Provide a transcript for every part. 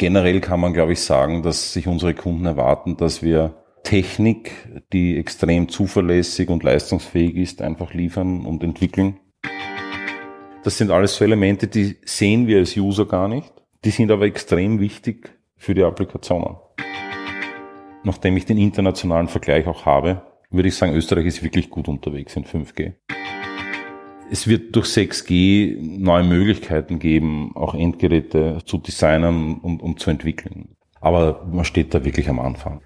generell kann man, glaube ich, sagen, dass sich unsere Kunden erwarten, dass wir Technik, die extrem zuverlässig und leistungsfähig ist, einfach liefern und entwickeln. Das sind alles so Elemente, die sehen wir als User gar nicht. Die sind aber extrem wichtig für die Applikationen. Nachdem ich den internationalen Vergleich auch habe, würde ich sagen, Österreich ist wirklich gut unterwegs in 5G. Es wird durch 6G neue Möglichkeiten geben, auch Endgeräte zu designen und, und zu entwickeln. Aber man steht da wirklich am Anfang.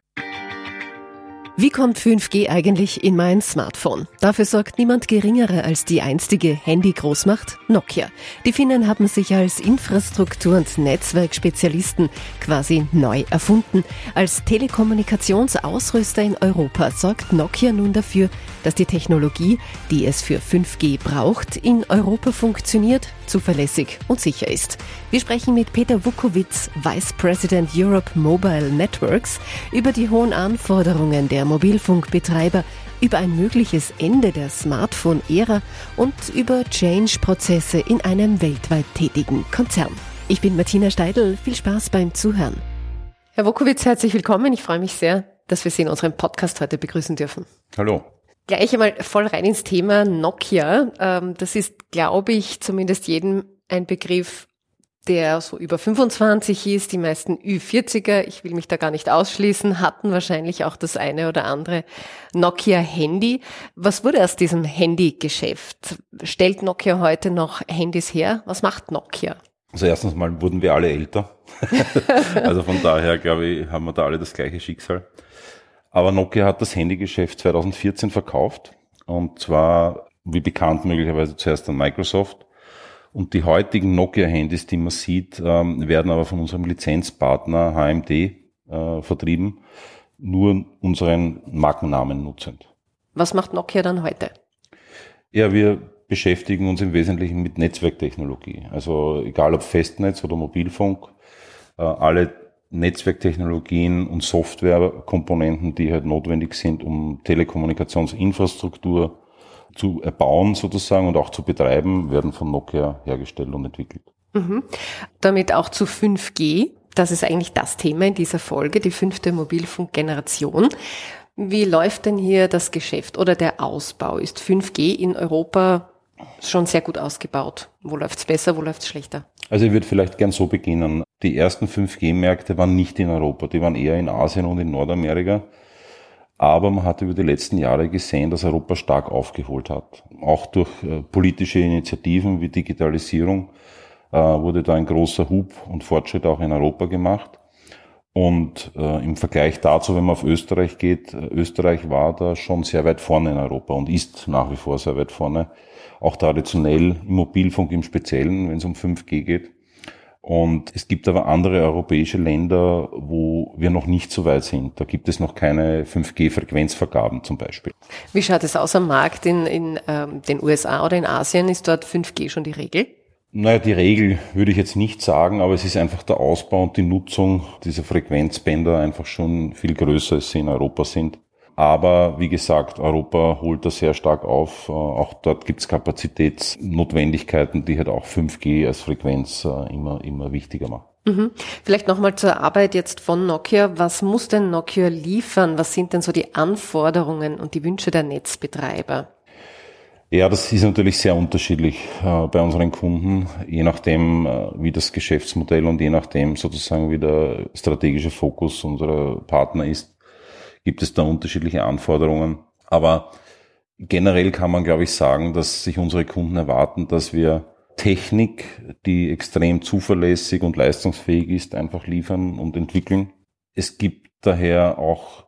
Wie kommt 5G eigentlich in mein Smartphone? Dafür sorgt niemand geringere als die einstige Handy-Großmacht Nokia. Die Finnen haben sich als Infrastruktur- und Netzwerkspezialisten quasi neu erfunden. Als Telekommunikationsausrüster in Europa sorgt Nokia nun dafür, dass die Technologie, die es für 5G braucht, in Europa funktioniert, zuverlässig und sicher ist. Wir sprechen mit Peter Wukowitz, Vice President Europe Mobile Networks, über die hohen Anforderungen der Mobilfunkbetreiber, über ein mögliches Ende der Smartphone-Ära und über Change-Prozesse in einem weltweit tätigen Konzern. Ich bin Martina Steidl. Viel Spaß beim Zuhören. Herr Wokowitz, herzlich willkommen. Ich freue mich sehr, dass wir Sie in unserem Podcast heute begrüßen dürfen. Hallo. Gleich einmal voll rein ins Thema Nokia. Ähm, das ist, glaube ich, zumindest jedem ein Begriff, der so über 25 ist. Die meisten Ü40er, ich will mich da gar nicht ausschließen, hatten wahrscheinlich auch das eine oder andere Nokia-Handy. Was wurde aus diesem Handy-Geschäft? Stellt Nokia heute noch Handys her? Was macht Nokia? Also erstens mal wurden wir alle älter. also von daher, glaube ich, haben wir da alle das gleiche Schicksal. Aber Nokia hat das Handygeschäft 2014 verkauft. Und zwar, wie bekannt, möglicherweise zuerst an Microsoft. Und die heutigen Nokia-Handys, die man sieht, ähm, werden aber von unserem Lizenzpartner HMD äh, vertrieben, nur unseren Markennamen nutzend. Was macht Nokia dann heute? Ja, wir beschäftigen uns im Wesentlichen mit Netzwerktechnologie. Also egal ob Festnetz oder Mobilfunk, äh, alle Netzwerktechnologien und Softwarekomponenten, die halt notwendig sind, um Telekommunikationsinfrastruktur zu erbauen sozusagen und auch zu betreiben, werden von Nokia hergestellt und entwickelt. Mhm. Damit auch zu 5G. Das ist eigentlich das Thema in dieser Folge, die fünfte Mobilfunkgeneration. Wie läuft denn hier das Geschäft oder der Ausbau? Ist 5G in Europa schon sehr gut ausgebaut? Wo läuft's besser, wo läuft's schlechter? Also ich würde vielleicht gern so beginnen. Die ersten 5G-Märkte waren nicht in Europa, die waren eher in Asien und in Nordamerika. Aber man hat über die letzten Jahre gesehen, dass Europa stark aufgeholt hat. Auch durch äh, politische Initiativen wie Digitalisierung äh, wurde da ein großer Hub und Fortschritt auch in Europa gemacht. Und äh, im Vergleich dazu, wenn man auf Österreich geht, Österreich war da schon sehr weit vorne in Europa und ist nach wie vor sehr weit vorne. Auch traditionell im Mobilfunk im Speziellen, wenn es um 5G geht. Und es gibt aber andere europäische Länder, wo wir noch nicht so weit sind. Da gibt es noch keine 5G-Frequenzvergaben zum Beispiel. Wie schaut es aus am Markt in, in ähm, den USA oder in Asien? Ist dort 5G schon die Regel? Naja, die Regel würde ich jetzt nicht sagen, aber es ist einfach der Ausbau und die Nutzung dieser Frequenzbänder einfach schon viel größer, als sie in Europa sind. Aber wie gesagt, Europa holt das sehr stark auf. Äh, auch dort gibt es Kapazitätsnotwendigkeiten, die halt auch 5G als Frequenz äh, immer, immer wichtiger machen. Mhm. Vielleicht nochmal zur Arbeit jetzt von Nokia. Was muss denn Nokia liefern? Was sind denn so die Anforderungen und die Wünsche der Netzbetreiber? Ja, das ist natürlich sehr unterschiedlich äh, bei unseren Kunden, je nachdem, äh, wie das Geschäftsmodell und je nachdem sozusagen, wie der strategische Fokus unserer Partner ist gibt es da unterschiedliche Anforderungen. Aber generell kann man, glaube ich, sagen, dass sich unsere Kunden erwarten, dass wir Technik, die extrem zuverlässig und leistungsfähig ist, einfach liefern und entwickeln. Es gibt daher auch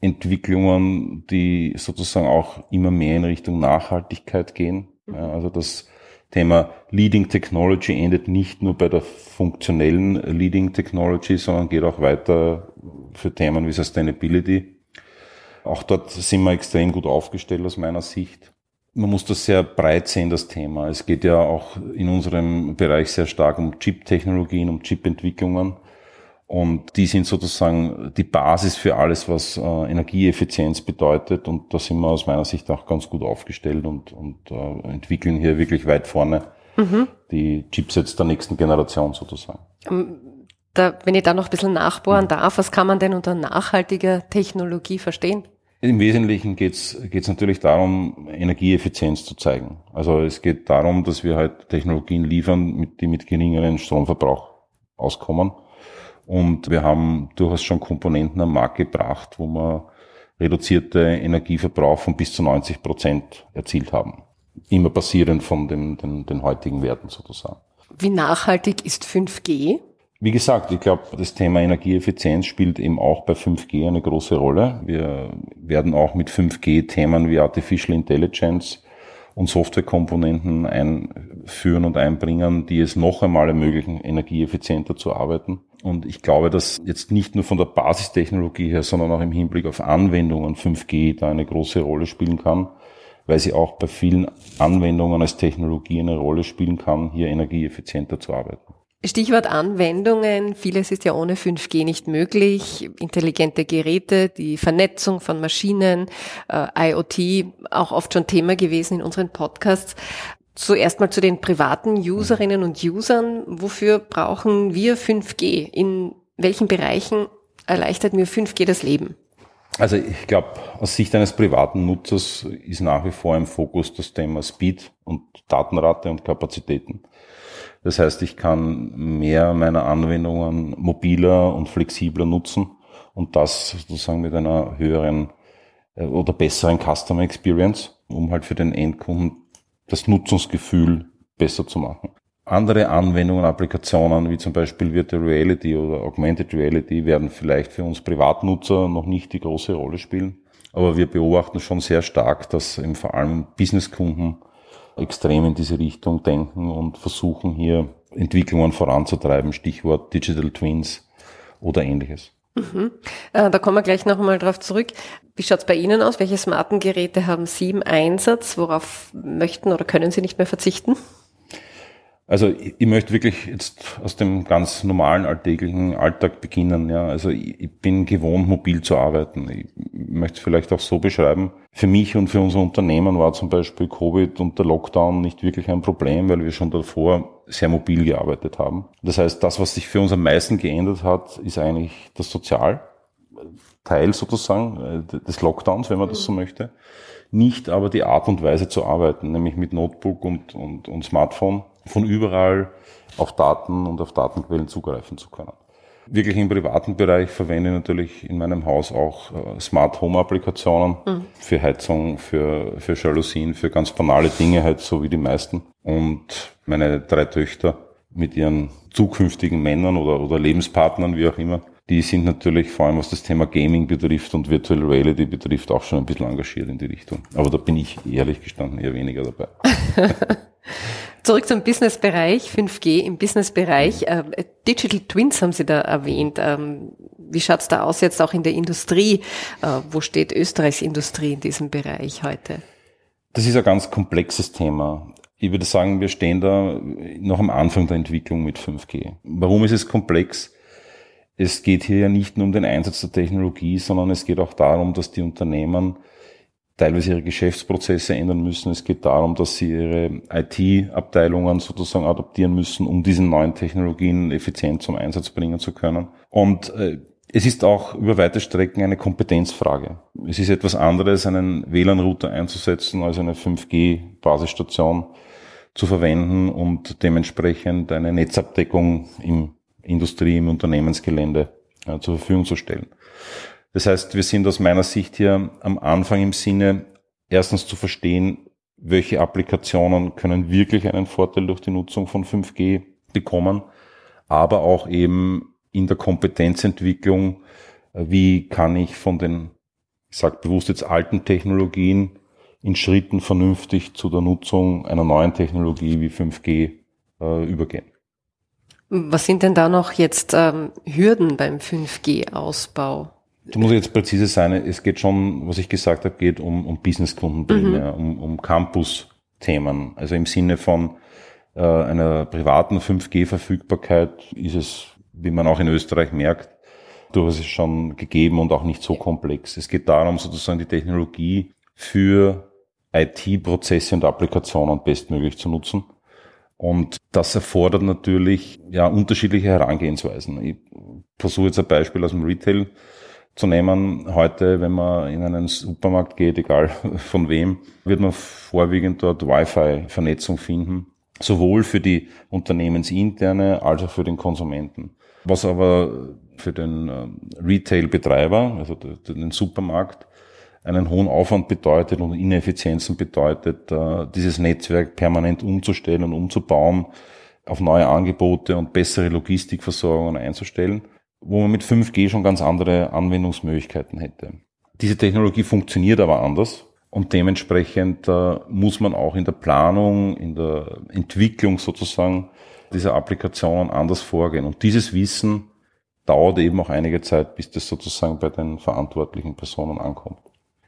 Entwicklungen, die sozusagen auch immer mehr in Richtung Nachhaltigkeit gehen. Also das Thema Leading Technology endet nicht nur bei der funktionellen Leading Technology, sondern geht auch weiter für Themen wie Sustainability. Auch dort sind wir extrem gut aufgestellt aus meiner Sicht. Man muss das sehr breit sehen, das Thema. Es geht ja auch in unserem Bereich sehr stark um Chip-Technologien, um Chip-Entwicklungen. Und die sind sozusagen die Basis für alles, was äh, Energieeffizienz bedeutet. Und da sind wir aus meiner Sicht auch ganz gut aufgestellt und, und äh, entwickeln hier wirklich weit vorne mhm. die Chipsets der nächsten Generation sozusagen. Ähm, Da, wenn ich da noch ein bisschen nachbohren darf, was kann man denn unter nachhaltiger Technologie verstehen? Im Wesentlichen geht es natürlich darum, Energieeffizienz zu zeigen. Also es geht darum, dass wir halt Technologien liefern, die mit geringeren Stromverbrauch auskommen. Und wir haben durchaus schon Komponenten am Markt gebracht, wo wir reduzierte Energieverbrauch von bis zu 90 Prozent erzielt haben. Immer basierend von den, den, den heutigen Werten sozusagen. Wie nachhaltig ist 5G? Wie gesagt, ich glaube, das Thema Energieeffizienz spielt eben auch bei 5G eine große Rolle. Wir werden auch mit 5G Themen wie Artificial Intelligence und Softwarekomponenten einführen und einbringen, die es noch einmal ermöglichen, energieeffizienter zu arbeiten. Und ich glaube, dass jetzt nicht nur von der Basistechnologie her, sondern auch im Hinblick auf Anwendungen 5G da eine große Rolle spielen kann, weil sie auch bei vielen Anwendungen als Technologie eine Rolle spielen kann, hier energieeffizienter zu arbeiten. Stichwort Anwendungen. Vieles ist ja ohne 5G nicht möglich. Intelligente Geräte, die Vernetzung von Maschinen, äh, IoT, auch oft schon Thema gewesen in unseren Podcasts. Zuerst mal zu den privaten Userinnen und Usern. Wofür brauchen wir 5G? In welchen Bereichen erleichtert mir 5G das Leben? Also ich glaube, aus Sicht eines privaten Nutzers ist nach wie vor im Fokus das Thema Speed und Datenrate und Kapazitäten. Das heißt, ich kann mehr meiner Anwendungen mobiler und flexibler nutzen und das sozusagen mit einer höheren äh, oder besseren Customer Experience, um halt für den Endkunden das Nutzungsgefühl besser zu machen. Andere Anwendungen, Applikationen wie zum Beispiel Virtual Reality oder Augmented Reality werden vielleicht für uns Privatnutzer noch nicht die große Rolle spielen. Aber wir beobachten schon sehr stark, dass eben vor allem Businesskunden extrem in diese Richtung denken und versuchen hier Entwicklungen voranzutreiben, Stichwort Digital Twins oder ähnliches. Mhm. Äh, da kommen wir gleich nochmal drauf zurück. Wie schaut's bei Ihnen aus? Welche smarten Geräte haben Sie im Einsatz? Worauf möchten oder können Sie nicht mehr verzichten? Also ich, ich, möchte wirklich jetzt aus dem ganz normalen alltäglichen Alltag beginnen. Ja, also ich, ich bin gewohnt, mobil zu arbeiten. Ich möchte es vielleicht auch so beschreiben. Für mich und für unser Unternehmen war zum Beispiel Covid und der Lockdown nicht wirklich ein Problem, weil wir schon davor sehr mobil gearbeitet haben. Das heißt, das, was sich für uns am meisten geändert hat, ist eigentlich das Sozialteil sozusagen äh, des Lockdowns, wenn man das so möchte. Nicht aber die Art und Weise zu arbeiten, nämlich mit Notebook und, und, und Smartphone von überall auf Daten und auf Datenquellen zugreifen zu können. Wirklich im privaten Bereich verwende ich natürlich in meinem Haus auch äh, Smart Home Applikationen mhm. für Heizung, für, für Jalousien, für ganz banale Dinge halt so wie die meisten. Und meine drei Töchter mit ihren zukünftigen Männern oder, oder Lebenspartnern, wie auch immer, die sind natürlich vor allem was das Thema Gaming betrifft und Virtual Reality betrifft auch schon ein bisschen engagiert in die Richtung. Aber da bin ich ehrlich gestanden eher weniger dabei. Zurück zum Businessbereich, 5G im Businessbereich. Ähm, Digital Twins haben Sie da erwähnt. Ähm, wie schaut's da aus jetzt auch in der Industrie? Äh, wo steht Österreichs Industrie in diesem Bereich heute? Das ist ein ganz komplexes Thema. Ich würde sagen, wir stehen da noch am Anfang der Entwicklung mit 5G. Warum ist es komplex? Es geht hier ja nicht nur um den Einsatz der Technologie, sondern es geht auch darum, dass die Unternehmen teilweise ihre Geschäftsprozesse ändern müssen. Es geht darum, dass sie ihre IT-Abteilungen sozusagen adaptieren müssen, um diese neuen Technologien effizient zum Einsatz bringen zu können. Und äh, es ist auch über weite Strecken eine Kompetenzfrage. Es ist etwas anderes, einen WLAN-Router einzusetzen, als eine 5G-Basisstation zu verwenden und dementsprechend eine Netzabdeckung im Industrie, im Unternehmensgelände äh, zur Verfügung zu stellen. Das heißt, wir sind aus meiner Sicht hier am Anfang im Sinne, erstens zu verstehen, welche Applikationen können wirklich einen Vorteil durch die Nutzung von 5G bekommen, aber auch eben in der Kompetenzentwicklung, wie kann ich von den, ich sage bewusst jetzt alten Technologien in Schritten vernünftig zu der Nutzung einer neuen Technologie wie 5G äh, übergehen. Was sind denn da noch jetzt ähm, Hürden beim 5G-Ausbau? Du musst jetzt präzise sein, es geht schon, was ich gesagt habe, geht um, um Businesskunden primär, mhm. um, um Campus-Themen. Also im Sinne von äh, einer privaten 5G-Verfügbarkeit ist es, wie man auch in Österreich merkt, durchaus schon gegeben und auch nicht so komplex. Es geht darum, sozusagen die Technologie für IT-Prozesse und Applikationen bestmöglich zu nutzen Und das erfordert natürlich ja unterschiedliche Herangehensweisen. Ich versuche jetzt ein Beispiel aus dem Retail zu nehmen. Heute, wenn man in einen Supermarkt geht, egal von wem, wird man vorwiegend dort Wi-Fi-Vernetzung finden. Sowohl für die unternehmensinterne als auch für den Konsumenten. Was aber für den äh, Retail-Betreiber, also den Supermarkt, einen hohen Aufwand bedeutet und Ineffizienzen bedeutet, äh, dieses Netzwerk permanent umzustellen und umzubauen, auf neue Angebote und bessere Logistikversorgungen einzustellen, wo man mit 5G schon ganz andere Anwendungsmöglichkeiten hätte. Diese Technologie funktioniert aber anders und dementsprechend äh, muss man auch in der Planung, in der Entwicklung sozusagen dieser Applikationen anders vorgehen. Und dieses Wissen dauert eben auch einige Zeit, bis das sozusagen bei den verantwortlichen Personen ankommt.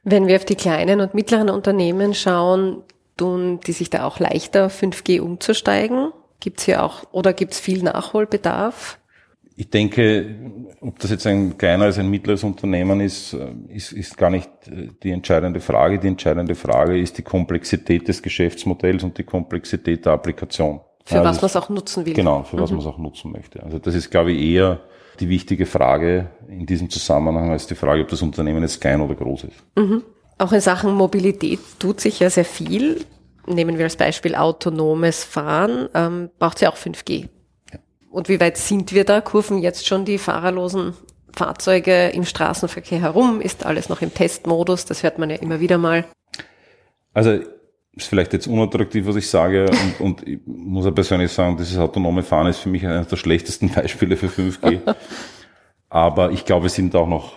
Wenn wir auf die kleinen und mittleren Unternehmen schauen, tun die sich da auch leichter, auf 5G umzusteigen? Gibt es hier auch oder gibt es viel Nachholbedarf? Ich denke, ob das jetzt ein kleineres, ein mittleres Unternehmen ist, äh, ist, ist gar nicht äh, die entscheidende Frage. Die entscheidende Frage ist die Komplexität des Geschäftsmodells und die Komplexität der Applikation. Für ja, was man es auch nutzen will. Genau, für mhm. was man es auch nutzen möchte. Also das ist, glaube ich, eher die wichtige Frage in diesem Zusammenhang als die Frage, ob das Unternehmen jetzt klein oder groß ist. Mhm. Auch in Sachen Mobilität tut sich ja sehr viel. Nehmen wir als Beispiel autonomes Fahren, ähm, braucht es ja auch 5G. Und wie weit sind wir da? Kurven jetzt schon die fahrerlosen Fahrzeuge im Straßenverkehr herum? Ist alles noch im Testmodus? Das hört man ja immer wieder mal. Also ist vielleicht jetzt unattraktiv, was ich sage, und, und ich muss ja persönlich sagen, dieses autonome Fahren ist für mich eines der schlechtesten Beispiele für 5G. Aber ich glaube, wir sind auch noch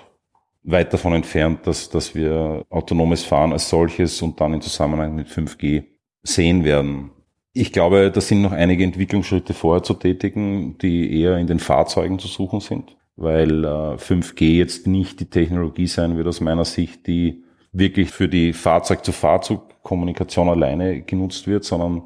weit davon entfernt, dass, dass wir autonomes Fahren als solches und dann in Zusammenhang mit 5G sehen werden. Ich glaube, da sind noch einige Entwicklungsschritte vorher zu tätigen, die eher in den Fahrzeugen zu suchen sind, weil äh, 5G jetzt nicht die Technologie sein wird aus meiner Sicht, die wirklich für die Fahrzeug-zu-Fahrzeug-Kommunikation alleine genutzt wird, sondern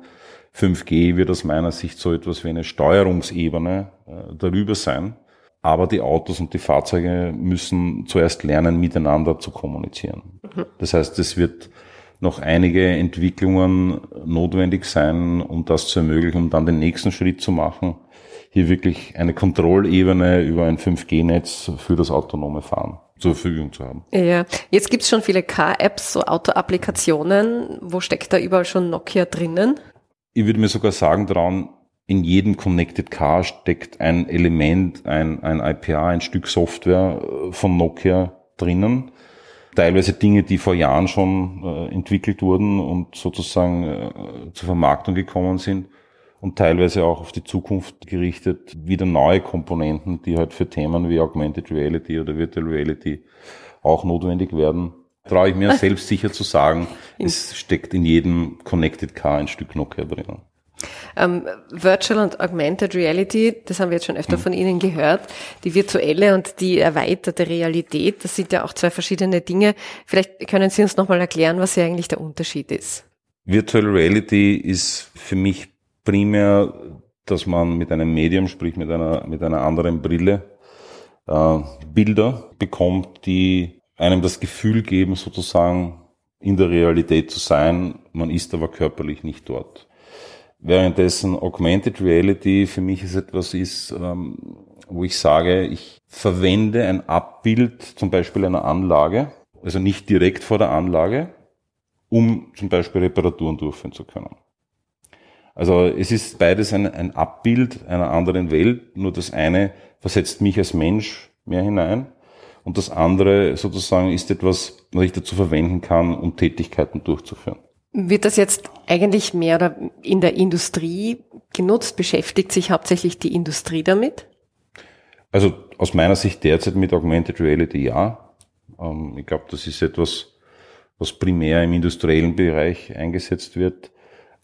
5G wird aus meiner Sicht so etwas wie eine Steuerungsebene äh, darüber sein. Aber die Autos und die Fahrzeuge müssen zuerst lernen, miteinander zu kommunizieren. Mhm. Das heißt, es wird noch einige Entwicklungen notwendig sein, um das zu ermöglichen, um dann den nächsten Schritt zu machen, hier wirklich eine Kontrollebene über ein 5G-Netz für das autonome Fahren zur Verfügung zu haben. Ja, jetzt gibt's schon viele Car-Apps, so Auto-Applikationen. Wo steckt da überall schon Nokia drinnen? Ich würde mir sogar sagen dran, in jedem Connected Car steckt ein Element, ein, ein IPA, ein Stück Software äh, von Nokia drinnen. Teilweise Dinge, die vor Jahren schon äh, entwickelt wurden und sozusagen äh, zur Vermarktung gekommen sind und teilweise auch auf die Zukunft gerichtet wieder neue Komponenten, die halt für Themen wie Augmented Reality oder Virtual Reality auch notwendig werden. Traue ich mir selbst sicher zu sagen, es steckt in jedem Connected Car ein Stück Nokia drinnen. Ähm, Virtual und Augmented Reality, das haben wir jetzt schon öfter mhm. von Ihnen gehört, die virtuelle und die erweiterte Realität, das sind ja auch zwei verschiedene Dinge. Vielleicht können Sie uns nochmal erklären, was hier eigentlich der Unterschied ist. Virtual Reality ist für mich primär, dass man mit einem Medium, sprich mit einer, mit einer anderen Brille, äh, Bilder bekommt, die einem das Gefühl geben, sozusagen in der Realität zu sein, man ist aber körperlich nicht dort. Währenddessen Augmented Reality für mich ist etwas ist, ähm, wo ich sage, ich verwende ein Abbild zum Beispiel einer Anlage, also nicht direkt vor der Anlage, um zum Beispiel Reparaturen durchführen zu können. Also es ist beides ein, ein Abbild einer anderen Welt, nur das eine versetzt mich als Mensch mehr hinein und das andere sozusagen ist etwas, was ich dazu verwenden kann, um Tätigkeiten durchzuführen. Wird das jetzt eigentlich mehr in der Industrie genutzt? Beschäftigt sich hauptsächlich die Industrie damit? Also aus meiner Sicht derzeit mit Augmented Reality ja. Ähm, ich glaube, das ist etwas, was primär im industriellen Bereich eingesetzt wird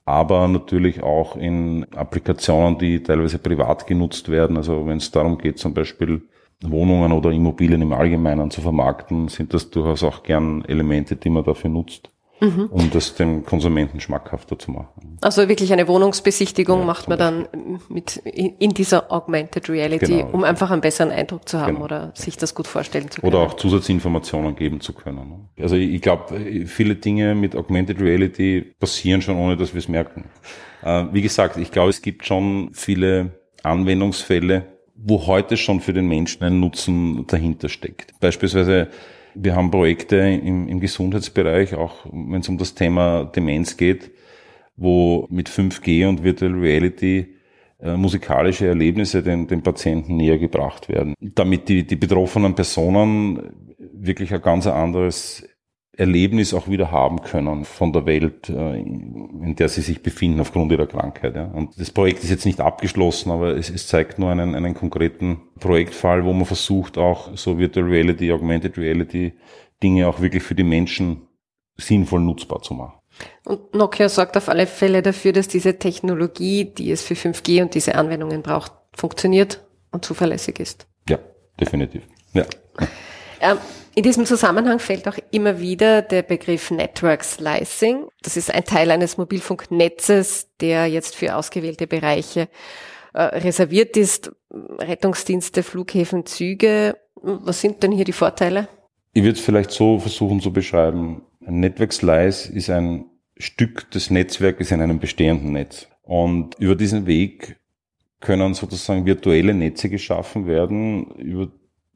aber natürlich auch in Applikationen, die teilweise privat genutzt werden. Also wenn es darum geht, zum Beispiel Wohnungen oder Immobilien im Allgemeinen zu vermarkten, sind das durchaus auch gern Elemente, die man dafür nutzt mhm. um das dem Konsumenten schmackhafter zu machen. Also wirklich eine Wohnungsbesichtigung ja, macht man dann mit in dieser Augmented Reality, genau. um einfach einen besseren Eindruck zu haben genau. oder sich das gut vorstellen zu können. Oder auch Zusatzinformationen geben zu können. Also ich glaube, viele Dinge mit Augmented Reality passieren schon, ohne dass wir es merken. Äh, wie gesagt, ich glaube, es gibt schon viele Anwendungsfälle, wo heute schon für den Menschen ein Nutzen dahinter steckt. Beispielsweise, wir haben Projekte im, im Gesundheitsbereich, auch wenn es um das Thema Demenz geht, wo mit 5G und Virtual Reality äh, musikalische Erlebnisse den, den Patienten näher gebracht werden, damit die, die betroffenen Personen wirklich ein ganz anderes Erlebnis auch wieder haben können von der Welt, äh, in der sie sich befinden aufgrund ihrer Krankheit. Und das Projekt ist jetzt nicht abgeschlossen, aber es, es zeigt nur einen, einen konkreten Projektfall, wo man versucht, auch so Virtual Reality, Augmented Reality Dinge auch wirklich für die Menschen sinnvoll nutzbar zu machen. Und Nokia sorgt auf alle Fälle dafür, dass diese Technologie, die es für 5G und diese Anwendungen braucht, funktioniert und zuverlässig ist. Ja, definitiv. Ja. Ähm, in diesem Zusammenhang fällt auch immer wieder der Begriff Network Slicing. Das ist ein Teil eines Mobilfunknetzes, der jetzt für ausgewählte Bereiche äh, reserviert ist. Rettungsdienste, Flughäfen, Züge. Was sind denn hier die Vorteile? Ich würde es vielleicht so versuchen zu beschreiben. Ein Network Slice ist ein Stück des Netzwerkes in einem bestehenden Netz. Und über diesen Weg können sozusagen virtuelle Netze geschaffen werden, über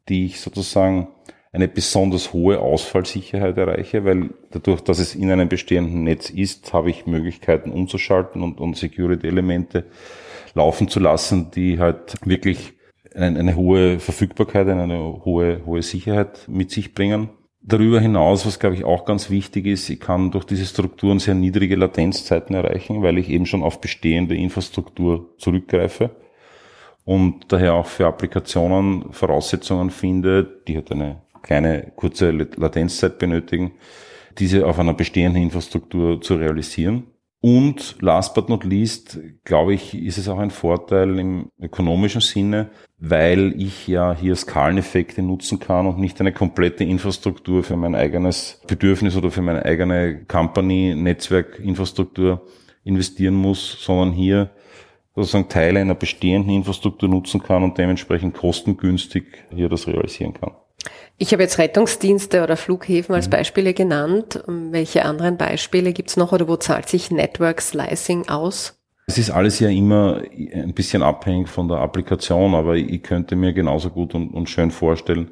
die ich sozusagen eine besonders hohe Ausfallsicherheit erreiche, weil dadurch, dass es in einem bestehenden Netz ist, habe ich Möglichkeiten umzuschalten und, und Security-Elemente laufen zu lassen, die halt wirklich eine, eine hohe Verfügbarkeit, eine hohe, hohe Sicherheit mit sich bringen. Darüber hinaus, was glaube ich auch ganz wichtig ist, ich kann durch diese Strukturen sehr niedrige Latenzzeiten erreichen, weil ich eben schon auf bestehende Infrastruktur zurückgreife und daher auch für Applikationen Voraussetzungen finde, die halt eine kleine kurze Latenzzeit benötigen, diese auf einer bestehenden Infrastruktur zu realisieren. Und last but not least, glaube ich, ist es auch ein Vorteil im ökonomischen Sinne, weil ich ja hier Skaleneffekte nutzen kann und nicht eine komplette Infrastruktur für mein eigenes Bedürfnis oder für meine eigene Company, Netzwerkinfrastruktur investieren muss, sondern hier sozusagen Teile einer bestehenden Infrastruktur nutzen kann und dementsprechend kostengünstig hier das realisieren kann. Ich habe jetzt Rettungsdienste oder Flughäfen als mhm. Beispiele genannt. Welche anderen Beispiele gibt's noch oder wo zahlt sich Network Slicing aus? Es ist alles ja immer ein bisschen abhängig von der Applikation, aber ich könnte mir genauso gut und, und schön vorstellen,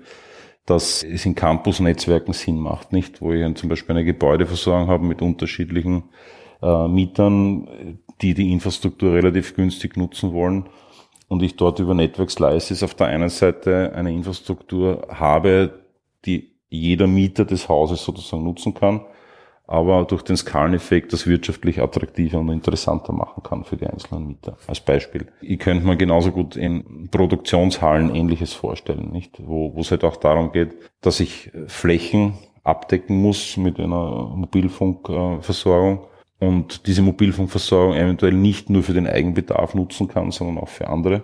dass es in Campus-Netzwerken Sinn macht, nicht? Wo ich zum Beispiel eine Gebäudeversorgung habe mit unterschiedlichen äh, Mietern, die die Infrastruktur relativ günstig nutzen wollen und ich dort über Network Slices auf der einen Seite eine Infrastruktur habe, die jeder Mieter des Hauses sozusagen nutzen kann, aber durch den Skaleneffekt das wirtschaftlich attraktiver und interessanter machen kann für die einzelnen Mieter. Als Beispiel. Ich könnte mir genauso gut in Produktionshallen ähnliches vorstellen, nicht? Wo, wo es halt auch darum geht, dass ich Flächen abdecken muss mit einer Mobilfunkversorgung und diese Mobilfunkversorgung eventuell nicht nur für den Eigenbedarf nutzen kann, sondern auch für andere.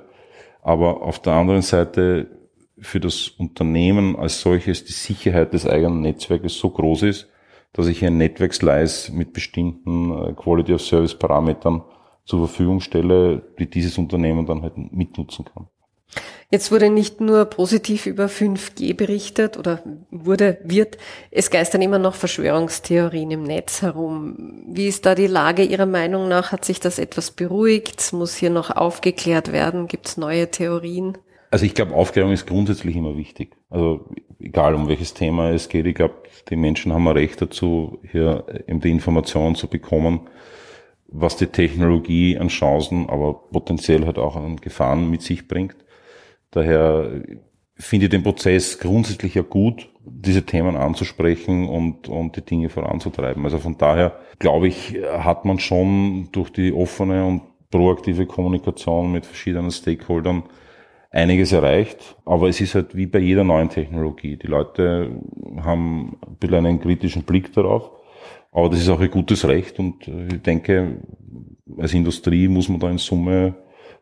Aber auf der anderen Seite für das Unternehmen als solches die Sicherheit des eigenen Netzwerkes so groß ist, dass ich ein Network Slice mit bestimmten äh, Quality of Service Parametern zur Verfügung stelle, die dieses Unternehmen dann halt mitnutzen kann. Jetzt wurde nicht nur positiv über 5G berichtet oder wurde, wird, es geistern immer noch Verschwörungstheorien im Netz herum. Wie ist da die Lage Ihrer Meinung nach? Hat sich das etwas beruhigt? Muss hier noch aufgeklärt werden? Gibt es neue Theorien? Also ich glaube, Aufklärung ist grundsätzlich immer wichtig. Also egal um welches Thema es geht, ich glaube, die Menschen haben ein Recht dazu, hier eben die Informationen zu bekommen, was die Technologie an Chancen, aber potenziell halt auch an Gefahren mit sich bringt. Daher finde ich den Prozess grundsätzlich ja gut, diese Themen anzusprechen und, und die Dinge voranzutreiben. Also von daher, glaube ich, hat man schon durch die offene und proaktive Kommunikation mit verschiedenen Stakeholdern einiges erreicht. Aber es ist halt wie bei jeder neuen Technologie. Die Leute haben ein bisschen einen kritischen Blick darauf. Aber das ist auch ein gutes Recht und ich denke, als Industrie muss man da in Summe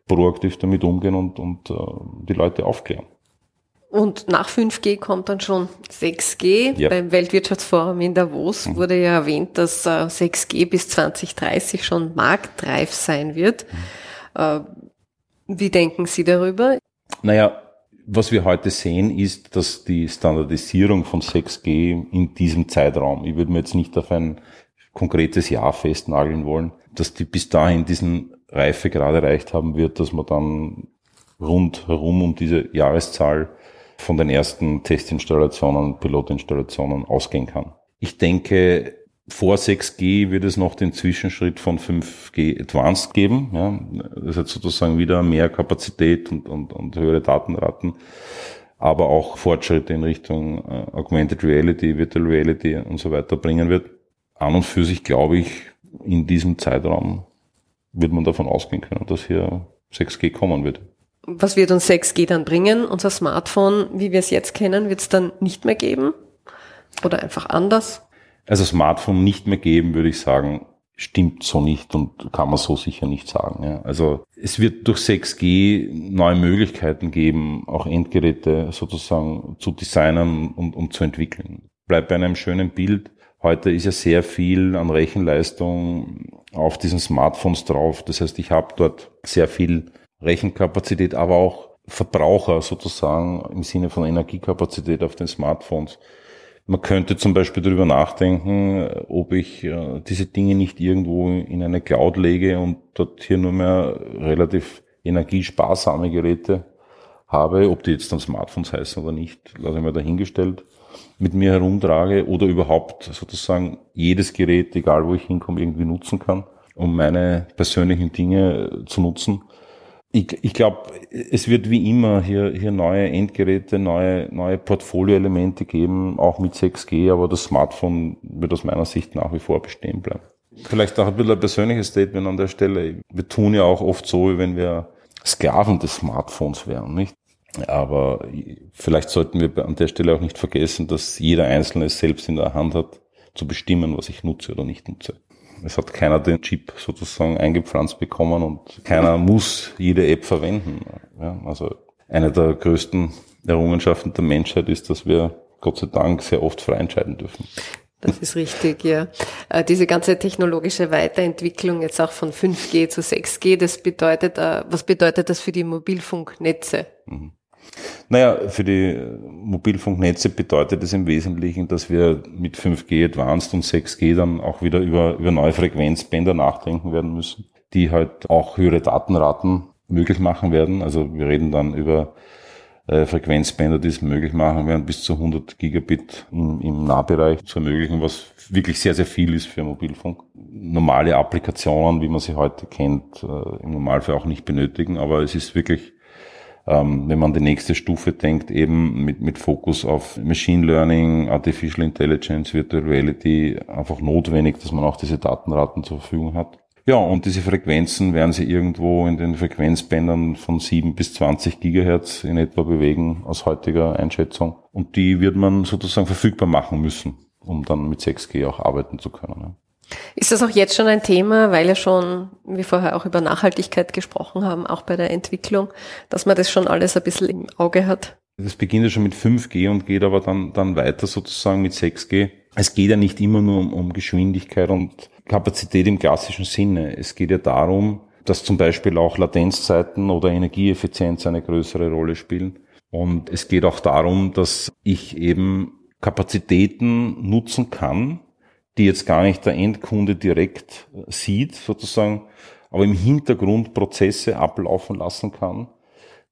proaktiv damit umgehen und, und uh, die Leute aufklären. Und nach 5G kommt dann schon 6G. Ja. Beim Weltwirtschaftsforum in Davos mhm. wurde ja erwähnt, dass äh, 6G bis 2030 schon marktreif sein wird. Mhm. Uh, wie denken Sie darüber? Naja, was wir heute sehen, ist, dass die Standardisierung von 6G in diesem Zeitraum, ich würde mir jetzt nicht auf ein konkretes Jahr festnageln wollen, dass die bis dahin diesen Reife gerade erreicht haben wird, dass man dann rundherum um diese Jahreszahl von den ersten Testinstallationen, Pilotinstallationen ausgehen kann. Ich denke, vor 6G wird es noch den Zwischenschritt von 5G Advanced geben. Ja, das hat sozusagen wieder mehr Kapazität und, und, und höhere Datenraten, aber auch Fortschritte in Richtung äh, Augmented Reality, Virtual Reality und so weiter bringen wird. An und für sich glaube ich, in diesem Zeitraum wird man davon ausgehen können, dass hier 6G kommen wird. Was wird uns 6G dann bringen? Unser Smartphone, wie wir es jetzt kennen, wird es dann nicht mehr geben? Oder einfach anders? Also Smartphone nicht mehr geben, würde ich sagen, stimmt so nicht und kann man so sicher nicht sagen. Ja. Also es wird durch 6G neue Möglichkeiten geben, auch Endgeräte sozusagen zu designen und, und zu entwickeln. Bleibt bei einem schönen Bild. Heute ist ja sehr viel an Rechenleistung auf diesen Smartphones drauf. Das heißt, ich habe dort sehr viel Rechenkapazität, aber auch Verbraucher sozusagen im Sinne von Energiekapazität auf den Smartphones. Man könnte zum Beispiel darüber nachdenken, ob ich äh, diese Dinge nicht irgendwo in eine Cloud lege und dort hier nur mehr relativ energiesparsame Geräte habe, ob die jetzt dann Smartphones heißen oder nicht, lasse ich mir dahingestellt, mit mir herumtrage oder überhaupt sozusagen jedes Gerät, egal wo ich hinkomme, irgendwie nutzen kann, um meine persönlichen Dinge zu nutzen ich, ich glaube, es wird wie immer hier, hier neue Endgeräte, neue, neue Portfolioelemente geben, auch mit 6G, aber das Smartphone wird aus meiner Sicht nach wie vor bestehen bleiben. Vielleicht auch ein bisschen ein persönliches Statement an der Stelle. Wir tun ja auch oft so, wie wenn wir Sklaven des Smartphones wären, nicht? Aber vielleicht sollten wir an der Stelle auch nicht vergessen, dass jeder Einzelne es selbst in der Hand hat, zu bestimmen, was ich nutze oder nicht nutze. Es hat keiner den Chip sozusagen eingepflanzt bekommen und keiner muss jede App verwenden. Ja, also eine der größten Errungenschaften der Menschheit ist, dass wir Gott sei Dank sehr oft frei entscheiden dürfen. Das ist richtig, ja. Äh, diese ganze technologische Weiterentwicklung jetzt auch von 5G zu 6G, das bedeutet, äh, was bedeutet das für die Mobilfunknetze? Mhm. Naja, für die Mobilfunknetze bedeutet es im Wesentlichen, dass wir mit 5G Advanced und 6G dann auch wieder über, über neue Frequenzbänder nachdenken werden müssen, die halt auch höhere Datenraten möglich machen werden. Also wir reden dann über äh, Frequenzbänder, die es möglich machen werden, bis zu 100 Gigabit im, im Nahbereich zu ermöglichen, was wirklich sehr, sehr viel ist für Mobilfunk. Normale Applikationen, wie man sie heute kennt, äh, im Normalfall auch nicht benötigen, aber es ist wirklich ähm, wenn man die nächste Stufe denkt, eben mit, mit Fokus auf Machine Learning, Artificial Intelligence, Virtual Reality, einfach notwendig, dass man auch diese Datenraten zur Verfügung hat. Ja, und diese Frequenzen werden sie irgendwo in den Frequenzbändern von 7 bis 20 Gigahertz in etwa bewegen, aus heutiger Einschätzung. Und die wird man sozusagen verfügbar machen müssen, um dann mit 6G auch arbeiten zu können. Ist das auch jetzt schon ein Thema, weil ja schon, wie vorher auch über Nachhaltigkeit gesprochen haben, auch bei der Entwicklung, dass man das schon alles ein bisschen im Auge hat? Das beginnt ja schon mit 5G und geht aber dann, dann weiter sozusagen mit 6G. Es geht ja nicht immer nur um, um Geschwindigkeit und Kapazität im klassischen Sinne. Es geht ja darum, dass zum Beispiel auch Latenzzeiten oder Energieeffizienz eine größere Rolle spielen. Und es geht auch darum, dass ich eben Kapazitäten nutzen kann, die jetzt gar nicht der Endkunde direkt äh, sieht, sozusagen, aber im Hintergrund Prozesse ablaufen lassen kann,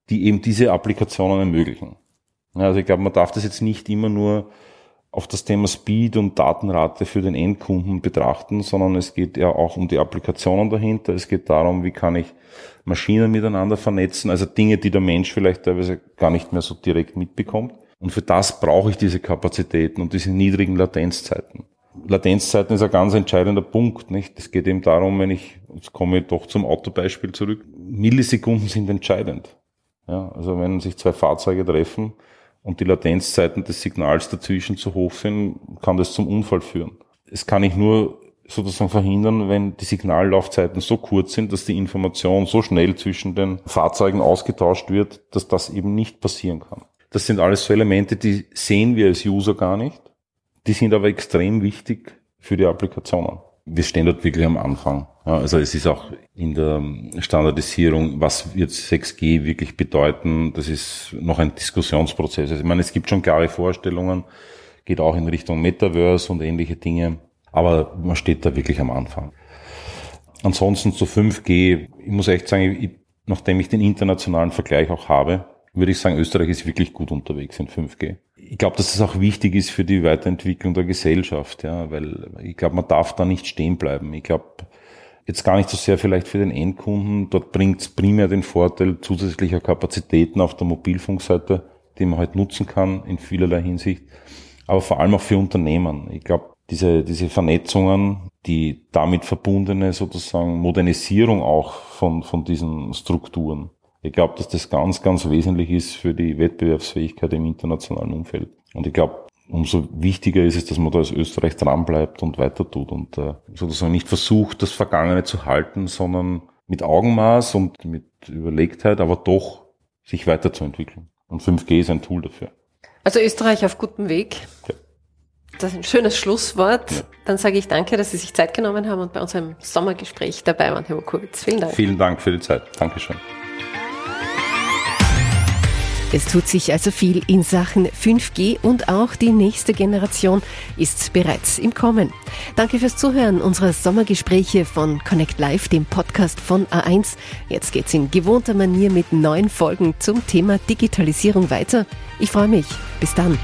die eben diese Applikationen ermöglichen. Also ich glaube, man darf das jetzt nicht immer nur auf das Thema Speed und Datenrate für den Endkunden betrachten, sondern es geht ja auch um die Applikationen dahinter. Es geht darum, wie kann ich Maschinen miteinander vernetzen, also Dinge, die der Mensch vielleicht teilweise gar nicht mehr so direkt mitbekommt. Und für das brauche ich diese Kapazitäten und diese niedrigen Latenzzeiten. Latenzzeiten ist ein ganz entscheidender Punkt, nicht? Es geht eben darum, wenn ich, jetzt komme ich doch zum Autobeispiel zurück, Millisekunden sind entscheidend. Ja, also wenn sich zwei Fahrzeuge treffen und die Latenzzeiten des Signals dazwischen zu hoch sind, kann das zum Unfall führen. Es kann ich nur sozusagen verhindern, wenn die Signallaufzeiten so kurz sind, dass die Information so schnell zwischen den Fahrzeugen ausgetauscht wird, dass das eben nicht passieren kann. Das sind alles so Elemente, die sehen wir als User gar nicht. Die sind aber extrem wichtig für die Applikationen. Wir stehen dort wirklich am Anfang. Ja, also es ist auch in der Standardisierung, was wird 6G wirklich bedeuten, das ist noch ein Diskussionsprozess. Also ich meine, es gibt schon klare Vorstellungen, geht auch in Richtung Metaverse und ähnliche Dinge. Aber man steht da wirklich am Anfang. Ansonsten zu 5G, ich muss echt sagen, ich, nachdem ich den internationalen Vergleich auch habe, würde ich sagen, Österreich ist wirklich gut unterwegs in 5G. Ich glaube, dass das auch wichtig ist für die Weiterentwicklung der Gesellschaft, ja, weil ich glaube, man darf da nicht stehen bleiben. Ich glaube, jetzt gar nicht so sehr vielleicht für den Endkunden. Dort bringt es primär den Vorteil zusätzlicher Kapazitäten auf der Mobilfunkseite, die man halt nutzen kann in vielerlei Hinsicht, aber vor allem auch für Unternehmen. Ich glaube, diese, diese Vernetzungen, die damit verbundene sozusagen Modernisierung auch von, von diesen Strukturen. Ich glaube, dass das ganz, ganz wesentlich ist für die Wettbewerbsfähigkeit im internationalen Umfeld. Und ich glaube, umso wichtiger ist es, dass man da als Österreich dranbleibt und weiter tut und äh, sozusagen nicht versucht, das Vergangene zu halten, sondern mit Augenmaß und mit Überlegtheit, aber doch sich weiterzuentwickeln. Und 5G ist ein Tool dafür. Also Österreich auf gutem Weg. Ja. Das ist ein schönes Schlusswort. Ja. Dann sage ich danke, dass Sie sich Zeit genommen haben und bei unserem Sommergespräch dabei waren, Herr Wukulitz. Vielen Dank. Vielen Dank für die Zeit. Dankeschön. Es tut sich also viel in Sachen 5G und auch die nächste Generation ist bereits im Kommen. Danke fürs Zuhören unserer Sommergespräche von Connect Live, dem Podcast von A1. Jetzt geht's in gewohnter Manier mit neuen Folgen zum Thema Digitalisierung weiter. Ich freue mich. Bis dann.